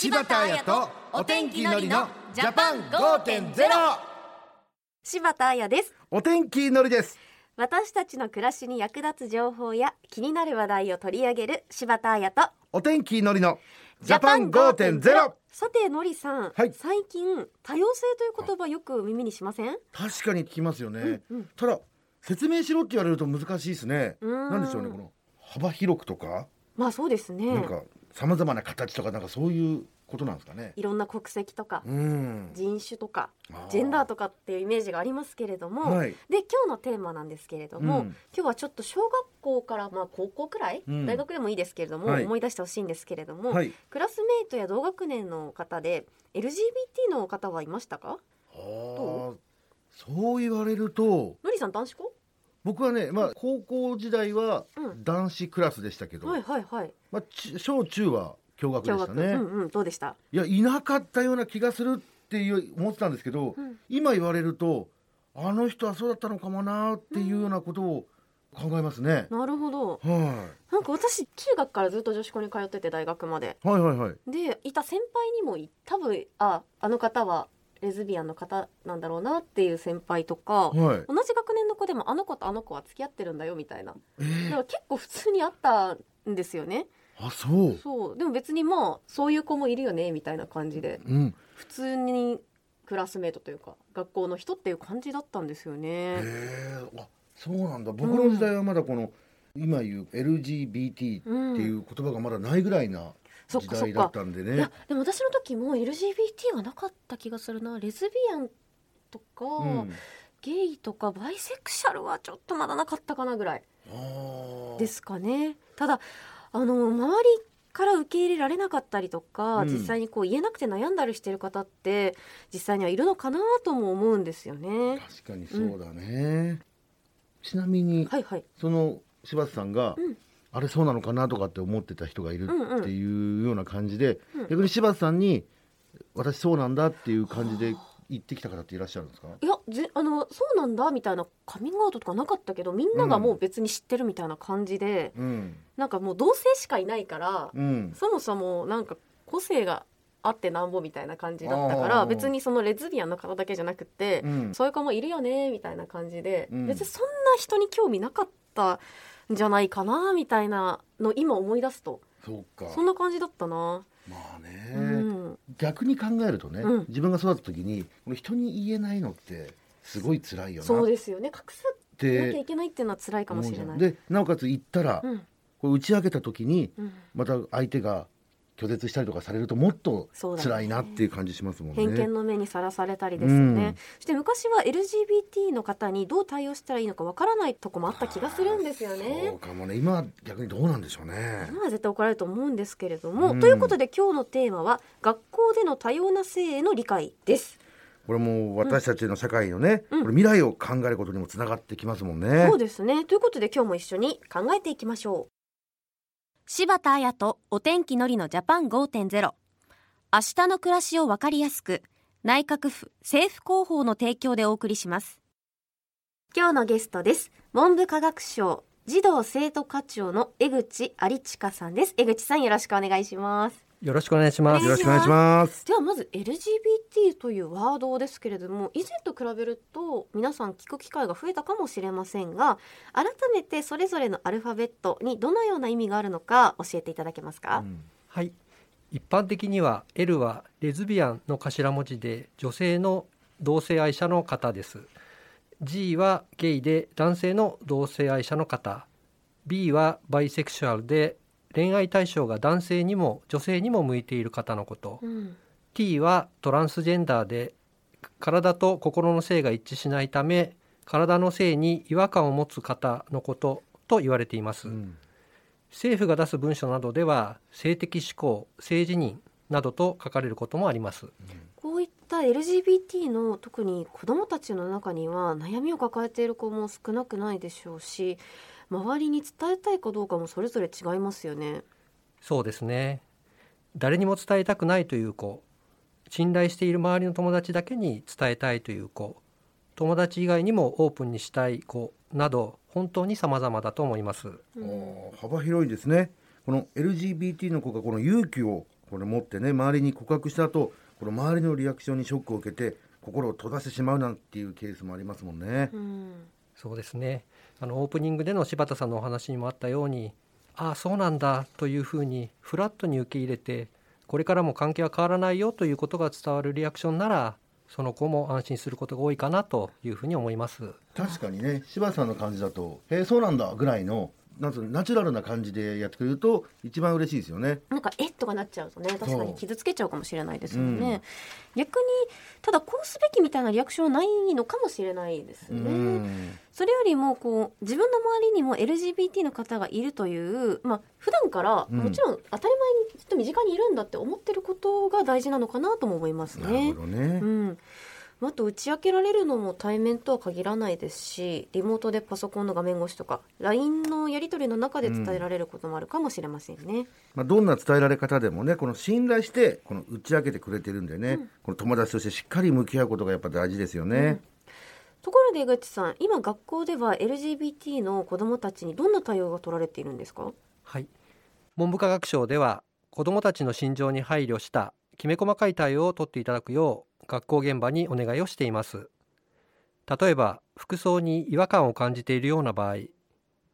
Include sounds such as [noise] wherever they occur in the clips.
柴田彩とお天気のりのジャパン5.0柴田彩です。お天気のりです。私たちの暮らしに役立つ情報や気になる話題を取り上げる柴田彩とお天気のりのジャパン5.0さてのりさん、はい。最近多様性という言葉よく耳にしません？確かに聞きますよね、うんうん。ただ説明しろって言われると難しいですね。なんでしょうねこの幅広くとか、まあそうですね。なんかさまざまな形とかなんかそういうことなんですかね。いろんな国籍とかうん。人種とかあジェンダーとかっていうイメージがありますけれども、はい。で今日のテーマなんですけれども、うん。今日はちょっと小学校からまあ高校くらい、うん。大学でもいいですけれども、はい。思い出してほしいんですけれども、はい。クラスメイトや同学年の方で LGBT の方はいましたか？あー。そう言われるとのりさん男子校？僕はねまあ高校時代はうん。男子クラスでしたけど、はいはいはい。まあ、ち小中は共学でしたね、うんうんどうでした、いやいなかったような気がするっていう思ってたんですけど、うん。今言われるとあの人はそうだったのかもなっていうようなことを考えますね、なるほど。はなんか私中学からずっと女子校に通ってて大学まで。い、はいはいはい。でいた先輩にもい多分ああの方はレズビアンの方なんだろうなっていう先輩とか、はい。同じ学年の子でもあの子とあの子は付き合ってるんだよみたいな。えー。だから結構普通にあったんですよね。あそう。そう。でも別にまあそういう子もいるよねみたいな感じで。うん。普通にクラスメートというか学校の人っていう感じだったんですよへねえあそうなんだ。僕の時代はまだこの、今言う LGBT っていう言葉がまだないぐらいな時代だっかたんでね。いやでも私の時も LGBT はなかった気がするな。レズビアンとか、うん。ゲイとかバイセクシャルはちょっとまだなかったかなぐらいですかね。ただあの周りから受け入れられなかったりとか、うん。実際にこう言えなくて悩んだりしてる方って実際にはいるのかなとも思うんですよね。確かにそうだね、ちなみにはいはい。その柴田さんが、うんあれそうなのかなとかって思ってた人がいるうんうん。っていうような感じで、うん。逆に柴田さんに私そうなんだっていう感じで言ってきた方っていらっしゃるんですか？いやぜあのそうなんだみたいなカミングアウトとかなかったけどみんながもう別に知ってるみたいな感じで、うん。なんかもう同性しかいないから、うん。そもそもなんか個性があってなんぼみたいな感じだったから別にそのレズビアンの方だけじゃなくて、うん。そういう子もいるよねみたいな感じで、うん。別にそんな人に興味なかったんじゃないかなみたいなの今思い出すと。そうか。そんな感じだったな、まあね、うん、逆に考えるとね、うん。自分が育った時に人に言えないのってすごい辛いよな。っそうですよね。隠さなきゃていけないっていうのは辛いかもしれない。ん。でなおかつ言ったら、うん。これ打ち明けた時にうん、また相手が拒絶したりとかされるともっと辛いなっていう感じしますもんね。偏見の目にさらされたりですよね、うん。そして昔は LGBT の方にどう対応したらいいのかわからないとこもあった気がするんですよそうねかもね。今は逆にどうなんでしょうね。今は絶対怒られると思うんですけれども、うん。ということで今日のテーマは学校での多様な性への理解です。これも私たちの社会のね、うん。これ未来を考えることにもつながってきますもんね。そうですね。ということで今日も一緒に考えていきましょう柴田彩とお天気のりのジャパン5.0明日の暮らしをわかりやすく内閣府政府広報の提供でお送りします。今日のゲストです。文部科学省児童生徒課長の江口有親さんです。江口さんよろしくお願いします。よろしくお願いします。よろしくお願いします。ではまず LGBT というワードですけれども以前と比べると皆さん聞く機会が増えたかもしれませんが改めてそれぞれのアルファベットにどのような意味があるのか教えていただけますか、はい。一般的には L はレズビアンの頭文字で女性の同性愛者の方です。G はゲイで男性の同性愛者の方。B はバイセクシュアルで恋愛対象が男性にも女性にも向いている方のこと。うん T はトランスジェンダーで体と心の性が一致しないため体の性に違和感を持つ方のことと言われています。うん政府が出す文書などでは性的指向性自認などと書かれることもあります LGBT の特に子どもたちの中には悩みを抱えている子も少なくないでしょうし周りに伝えたいかどうかもそれぞれ違いますよね。そうですね。誰にも伝えたくないという子信頼している周りの友達だけに伝えたいという子友達以外にもオープンにしたい子など本当に様々だと思います。うん幅広いですね。この LGBT の子がこの勇気をこれ持ってね周りに告白した後この周りのリアクションにショックを受けて心を閉ざしてしまうなんていうケースもありますもんね。うん、そうですねあのオープニングでの柴田さんのお話にもあったようにああそうなんだというふうにフラットに受け入れてこれからも関係は変わらないよということが伝わるリアクションならその子も安心することが多いかなというふうに思います確かにね柴田さんの感じだと「へえそうなんだ」ぐらいのなんとナチュラルな感じでやってくれると一番嬉しいですよね。なんかえっとかなっちゃうとね確かに傷つけちゃうかもしれないですよね。うん、逆にただこうすべきみたいなリアクションはないのかもしれないですね。うん、それよりもこう自分の周りにも LGBT の方がいるというまあ普段からもちろん当たり前にずっと身近にいるんだって思ってることが大事なのかなとも思いますね。なるほどね。うんあと打ち明けられるのも対面とは限らないですしリモートでパソコンの画面越しとか LINE のやり取りの中で伝えられることもあるかもしれませんね、うん、まあ、どんな伝えられ方でもねこの信頼してこの打ち明けてくれてるんでね、うん、この友達としてしっかり向き合うことがやっぱ大事ですよね。うん。ところで江口さん今学校では LGBT の子どもたちにどんな対応が取られているんですか？はい。文部科学省では子どもたちの心情に配慮したきめ細かい対応を取っていただくよう学校現場にお願いをしています。例えば服装に違和感を感じているような場合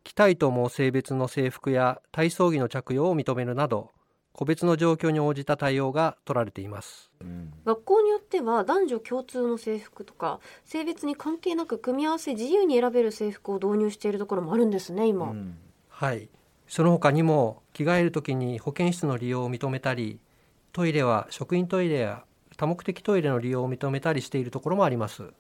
着たいと思う性別の制服や体操着の着用を認めるなど個別の状況に応じた対応が取られています、うん、学校によっては男女共通の制服とか性別に関係なく組み合わせ自由に選べる制服を導入しているところもあるんですね今、うん、はい。その他にも着替える時に保健室の利用を認めたりトイレは職員トイレや多目的トイレの利用を認めたりしているところもあります。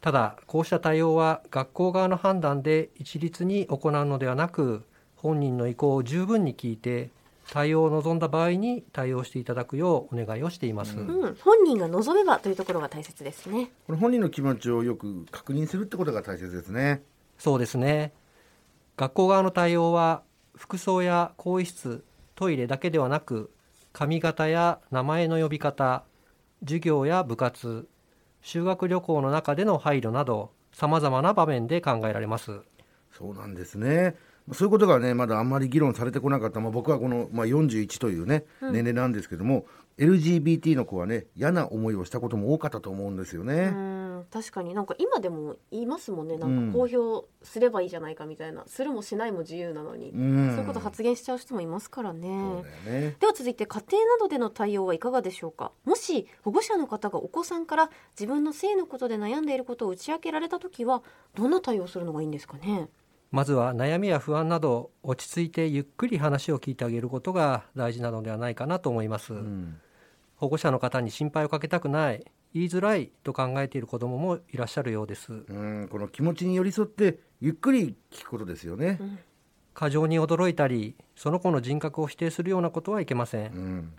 ただこうした対応は学校側の判断で一律に行うのではなく本人の意向を十分に聞いて対応を望んだ場合に対応していただくようお願いをしています、うん、本人が望めばというところが大切ですね。これ本人の気持ちをよく確認するってことが大切ですね。そうですね。学校側の対応は服装や更衣室トイレだけではなく髪型や名前の呼び方授業や部活修学旅行の中での配慮などさまざまな場面で考えられます。そうなんですね。そういうことがねまだあんまり議論されてこなかった、まあ、僕はこの、まあ、41というね、年齢なんですけども、LGBT の子はね嫌な思いをしたことも多かったと思うんですよね。確かになんか今でも言いますもんね。なんか公表すればいいじゃないかみたいな、うん、するもしないも自由なのに、うん、そういうこと発言しちゃう人もいますからね、ね、では続いて家庭などでの対応はいかがでしょうか。もし保護者の方がお子さんから自分の性のことで悩んでいることを打ち明けられた時はどんな対応するのがいいんですかね。まずは悩みや不安など落ち着いてゆっくり話を聞いてあげることが大事なのではないかなと思います、うん、保護者の方に心配をかけたくない言いづらいと考えている子どももいらっしゃるようです。うんこの気持ちに寄り添ってゆっくり聞くことですよね、うん、過剰に驚いたりその子の人格を否定するようなことはいけません、うん、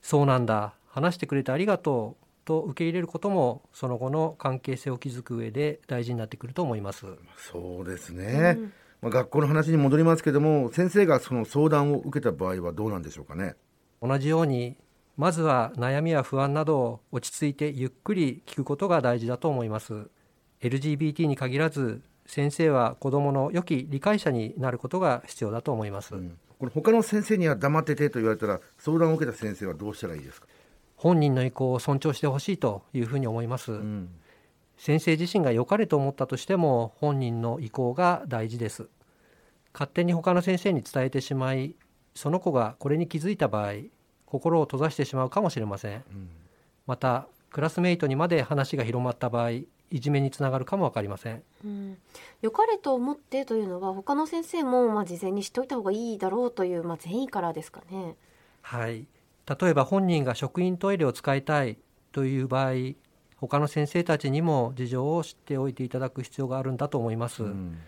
そうなんだ話してくれてありがとうと受け入れることもその後の関係性を築く上で大事になってくると思います。そうですね、うん、まあ、学校の話に戻りますけども先生がその相談を受けた場合はどうなんでしょうかね。同じようにまずは悩みや不安などを落ち着いてゆっくり聞くことが大事だと思います。LGBT に限らず先生は子どもの良き理解者になることが必要だと思います、うん、これ他の先生には黙っててと言われたら相談を受けた先生はどうしたらいいですか？本人の意向を尊重してほしいというふうに思います、うん、先生自身が良かれと思ったとしても本人の意向が大事です。勝手に他の先生に伝えてしまいその子がこれに気づいた場合心を閉ざしてしまうかもしれません、うん、またクラスメイトにまで話が広まった場合いじめにつながるかも分かりません、うん、良かれと思ってというのは他の先生もまあ事前に知っておいた方がいいだろうというまあ善意からですかね。はい。例えば本人が職員トイレを使いたいという場合他の先生たちにも事情を知っておいていただく必要があるんだと思います、うん、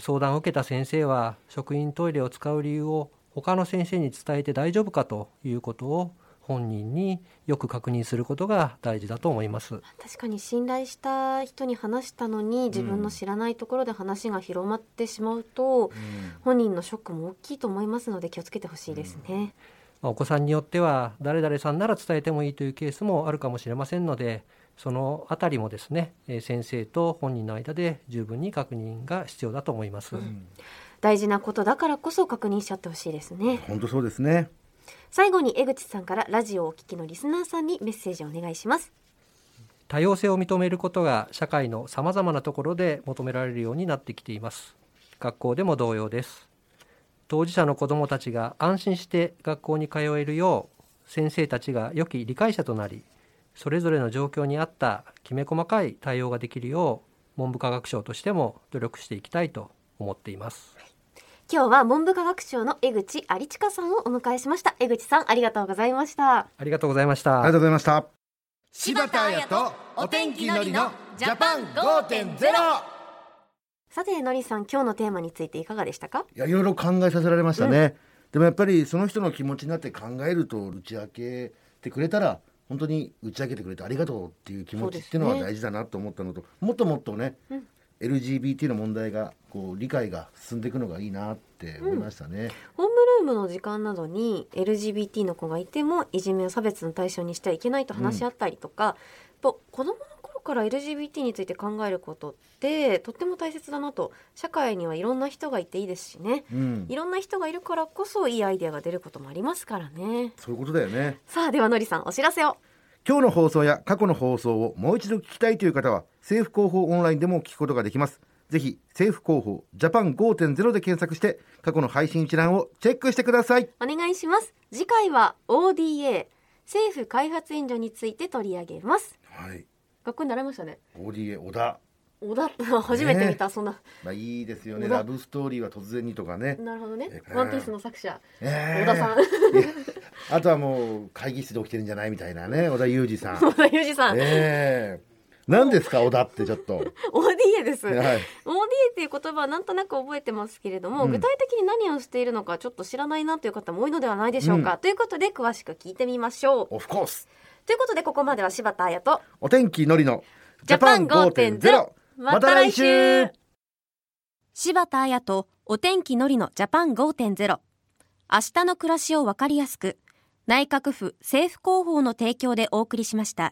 相談を受けた先生は職員トイレを使う理由を他の先生に伝えて大丈夫かということを本人によく確認することが大事だと思います。確かに信頼した人に話したのに自分の知らないところで話が広まってしまうと、うん、本人のショックも大きいと思いますので気をつけてほしいですね、うん、お子さんによっては誰々さんなら伝えてもいいというケースもあるかもしれませんのでそのあたりもですね先生と本人の間で十分に確認が必要だと思います、うん大事なことだからこそ確認しちゃってほしいですね。本当そうですね。最後に江口さんからラジオをお聞きのリスナーさんにメッセージをお願いします。多様性を認めることが社会のさまざまなところで求められるようになってきています。学校でも同様です。当事者の子どもたちが安心して学校に通えるよう先生たちが良き理解者となりそれぞれの状況に合ったきめ細かい対応ができるよう文部科学省としても努力していきたいと思っています今日は文部科学省の江口有親さんをお迎えしました。江口さんありがとうございました。ありがとうございました。ありがとうございました。柴田彩とお天気のりのジャパン5.0さてのりさん今日のテーマについていかがでしたか？いやいろいろ考えさせられましたね、でもやっぱりその人の気持ちになって考えると打ち明けてくれたら本当に打ち明けてくれてありがとうっていう気持ちっていうのは大事だなと思ったのと、もっともっとね、うん LGBT の問題がこう理解が進んでいくのがいいなって思いましたね、ホームルームの時間などに LGBT の子がいてもいじめや差別の対象にしてはいけないと話し合ったりとか、やっぱ子供の頃から LGBT について考えることってとっても大切だなと。社会にはいろんな人がいていいですしね。うん。いろんな人がいるからこそいいアイデアが出ることもありますからね。そういうことだよね。さあではのりさんお知らせを今日の放送や過去の放送をもう一度聞きたいという方は政府広報オンラインでも聞くことができます。ぜひ政府広報ジャパン5.0で検索して過去の配信一覧をチェックしてください。お願いします。次回は ODA 政府開発援助について取り上げます。はい。学校に習いましたね。ODA 小田小田初めて見た、そんな。まあいいですよね。ラブストーリーは突然にとかね。なるほどね。えーワンピースの作者えー小田さん。[laughs] あとはもう会議室で起きてるんじゃないみたいなね [laughs] 小田裕二さん。小田裕二さん、ええ。何ですか小田ってちょっと。[laughs] ODA です、はい。ODA っていう言葉はなんとなく覚えてますけれども、うん。具体的に何をしているのかちょっと知らないなという方も多いのではないでしょうか、うん。ということで詳しく聞いてみましょう。オフコースということでここまでは柴田彩とお天気のりのジャパン5.0また来週。柴田彩とお天気のりのジャパン5.0明日の暮らしをわかりやすく内閣府政府広報の提供でお送りしました。